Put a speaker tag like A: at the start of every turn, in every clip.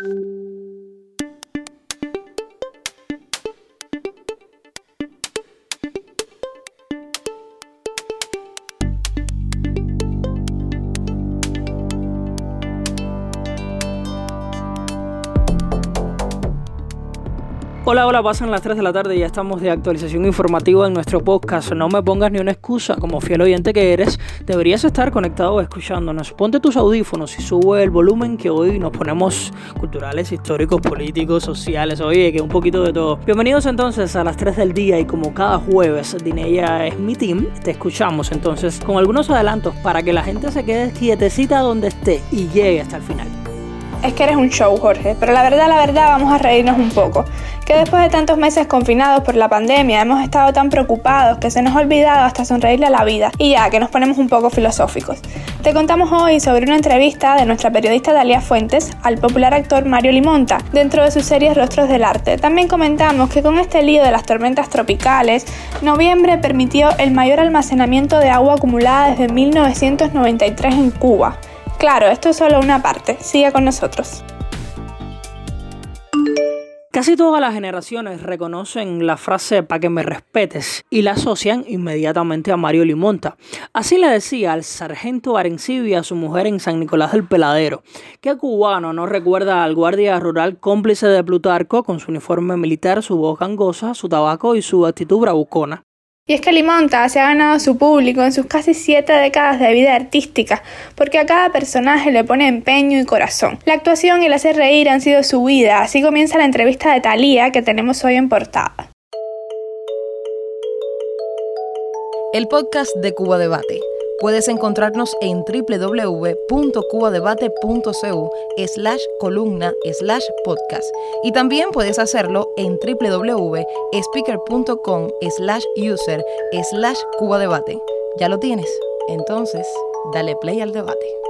A: Thank you. Hola, hola, pasan las 3 de la tarde y ya estamos de actualización informativa en nuestro podcast. No me pongas ni una excusa, como fiel oyente que eres, deberías estar conectado escuchándonos. Ponte tus audífonos y sube el volumen que hoy nos ponemos culturales, históricos, políticos, sociales, oye, que un poquito de todo. Bienvenidos entonces a las 3 del día y como cada jueves, Dinella es mi team, te escuchamos entonces con algunos adelantos para que la gente se quede quietecita donde esté y llegue hasta el final
B: es que eres un show, Jorge, pero la verdad, la verdad, vamos a reírnos un poco. Que después de tantos meses confinados por la pandemia hemos estado tan preocupados que se nos ha olvidado hasta sonreírle a la vida y ya que nos ponemos un poco filosóficos. Te contamos hoy sobre una entrevista de nuestra periodista Dalia Fuentes al popular actor Mario Limonta dentro de su serie Rostros del Arte. También comentamos que con este lío de las tormentas tropicales, noviembre permitió el mayor almacenamiento de agua acumulada desde 1993 en Cuba. Claro, esto es solo una parte. Siga con nosotros.
A: Casi todas las generaciones reconocen la frase para que me respetes y la asocian inmediatamente a Mario Limonta. Así le decía al sargento Arencibia a su mujer en San Nicolás del Peladero. ¿Qué cubano no recuerda al guardia rural cómplice de Plutarco con su uniforme militar, su voz gangosa, su tabaco y su actitud bravucona?
B: Y es que Limonta se ha ganado su público en sus casi siete décadas de vida artística, porque a cada personaje le pone empeño y corazón. La actuación y el hacer reír han sido su vida, así comienza la entrevista de Thalía que tenemos hoy en portada.
C: El podcast de Cuba Debate Puedes encontrarnos en www.cubadebate.cu slash columna slash podcast y también puedes hacerlo en www.speaker.com slash user slash cubadebate. ¿Ya lo tienes? Entonces, dale play al debate.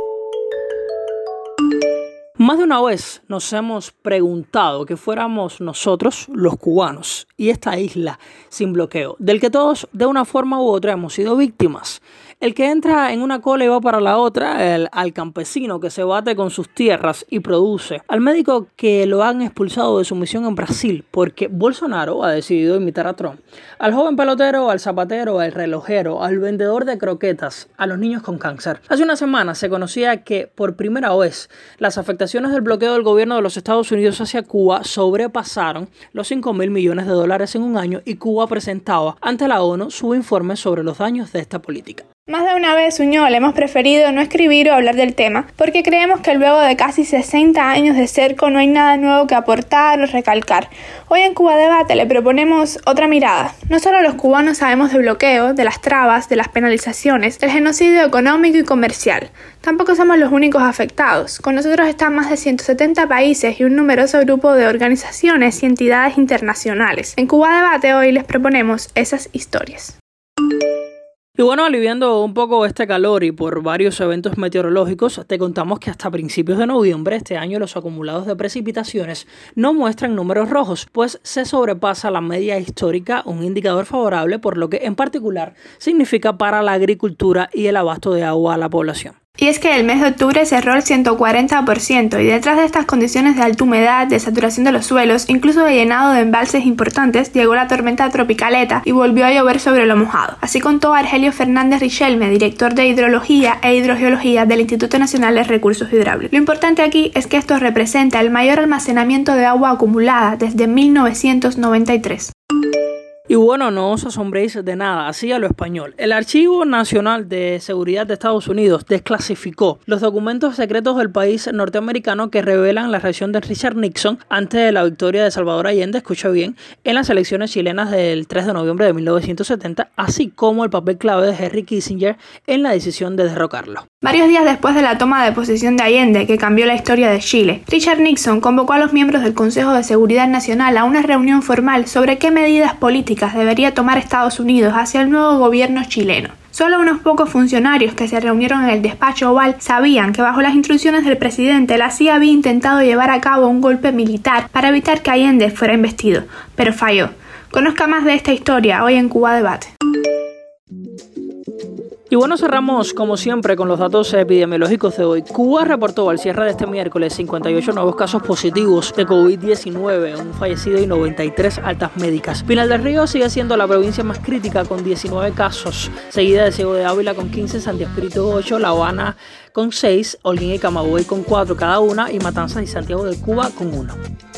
A: Más de una vez nos hemos preguntado que fuéramos nosotros los cubanos y esta isla sin bloqueo, del que todos de una forma u otra hemos sido víctimas. El que entra en una cola y va para la otra, el, al campesino que se bate con sus tierras y produce, al médico que lo han expulsado de su misión en Brasil porque Bolsonaro ha decidido imitar a Trump, al joven pelotero, al zapatero, al relojero, al vendedor de croquetas, a los niños con cáncer. Hace una semana se conocía que por primera vez las afectaciones del bloqueo del gobierno de los Estados Unidos hacia Cuba sobrepasaron los 5 mil millones de dólares en un año y Cuba presentaba ante la ONU su informe sobre los daños de esta política.
B: Más de una vez, Uñol, hemos preferido no escribir o hablar del tema, porque creemos que luego de casi 60 años de cerco no hay nada nuevo que aportar o recalcar. Hoy en Cuba Debate le proponemos otra mirada. No solo los cubanos sabemos de bloqueo, de las trabas, de las penalizaciones, del genocidio económico y comercial. Tampoco somos los únicos afectados. Con nosotros están más de 170 países y un numeroso grupo de organizaciones y entidades internacionales. En Cuba Debate hoy les proponemos esas historias.
A: Y bueno, aliviando un poco este calor y por varios eventos meteorológicos, te contamos que hasta principios de noviembre este año los acumulados de precipitaciones no muestran números rojos, pues se sobrepasa la media histórica, un indicador favorable por lo que en particular significa para la agricultura y el abasto de agua a la población.
B: Y es que el mes de octubre cerró el 140% y detrás de estas condiciones de alta humedad, de saturación de los suelos, incluso de llenado de embalses importantes, llegó la tormenta tropicaleta y volvió a llover sobre lo mojado. Así contó Argelio Fernández Richelme, director de Hidrología e Hidrogeología del Instituto Nacional de Recursos Hidráulicos. Lo importante aquí es que esto representa el mayor almacenamiento de agua acumulada desde 1993.
A: Y bueno, no os asombréis de nada, así a lo español. El Archivo Nacional de Seguridad de Estados Unidos desclasificó los documentos secretos del país norteamericano que revelan la reacción de Richard Nixon ante la victoria de Salvador Allende, escucha bien, en las elecciones chilenas del 3 de noviembre de 1970, así como el papel clave de Henry Kissinger en la decisión de derrocarlo.
B: Varios días después de la toma de posesión de Allende, que cambió la historia de Chile, Richard Nixon convocó a los miembros del Consejo de Seguridad Nacional a una reunión formal sobre qué medidas debería tomar Estados Unidos hacia el nuevo gobierno chileno. Solo unos pocos funcionarios que se reunieron en el despacho oval sabían que bajo las instrucciones del presidente la CIA había intentado llevar a cabo un golpe militar para evitar que Allende fuera investido, pero falló. Conozca más de esta historia hoy en Cuba Debate.
A: Y bueno, cerramos como siempre con los datos epidemiológicos de hoy. Cuba reportó al cierre de este miércoles 58 nuevos casos positivos de COVID-19, un fallecido y 93 altas médicas. Pinal del Río sigue siendo la provincia más crítica con 19 casos, seguida de Ciego de Ávila con 15, Santiago Espíritu 8, La Habana con 6, Holguín y Camagüey con 4 cada una y Matanzas y Santiago de Cuba con 1.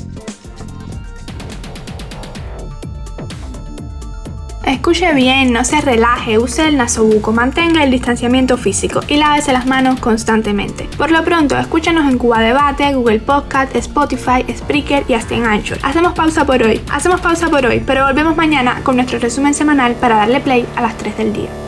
B: Escuche bien, no se relaje, use el nasobuco, mantenga el distanciamiento físico y lávese las manos constantemente. Por lo pronto, escúchanos en Cuba Debate, Google Podcast, Spotify, Spreaker y hasta en Anchor. Hacemos pausa por hoy, hacemos pausa por hoy, pero volvemos mañana con nuestro resumen semanal para darle play a las 3 del día.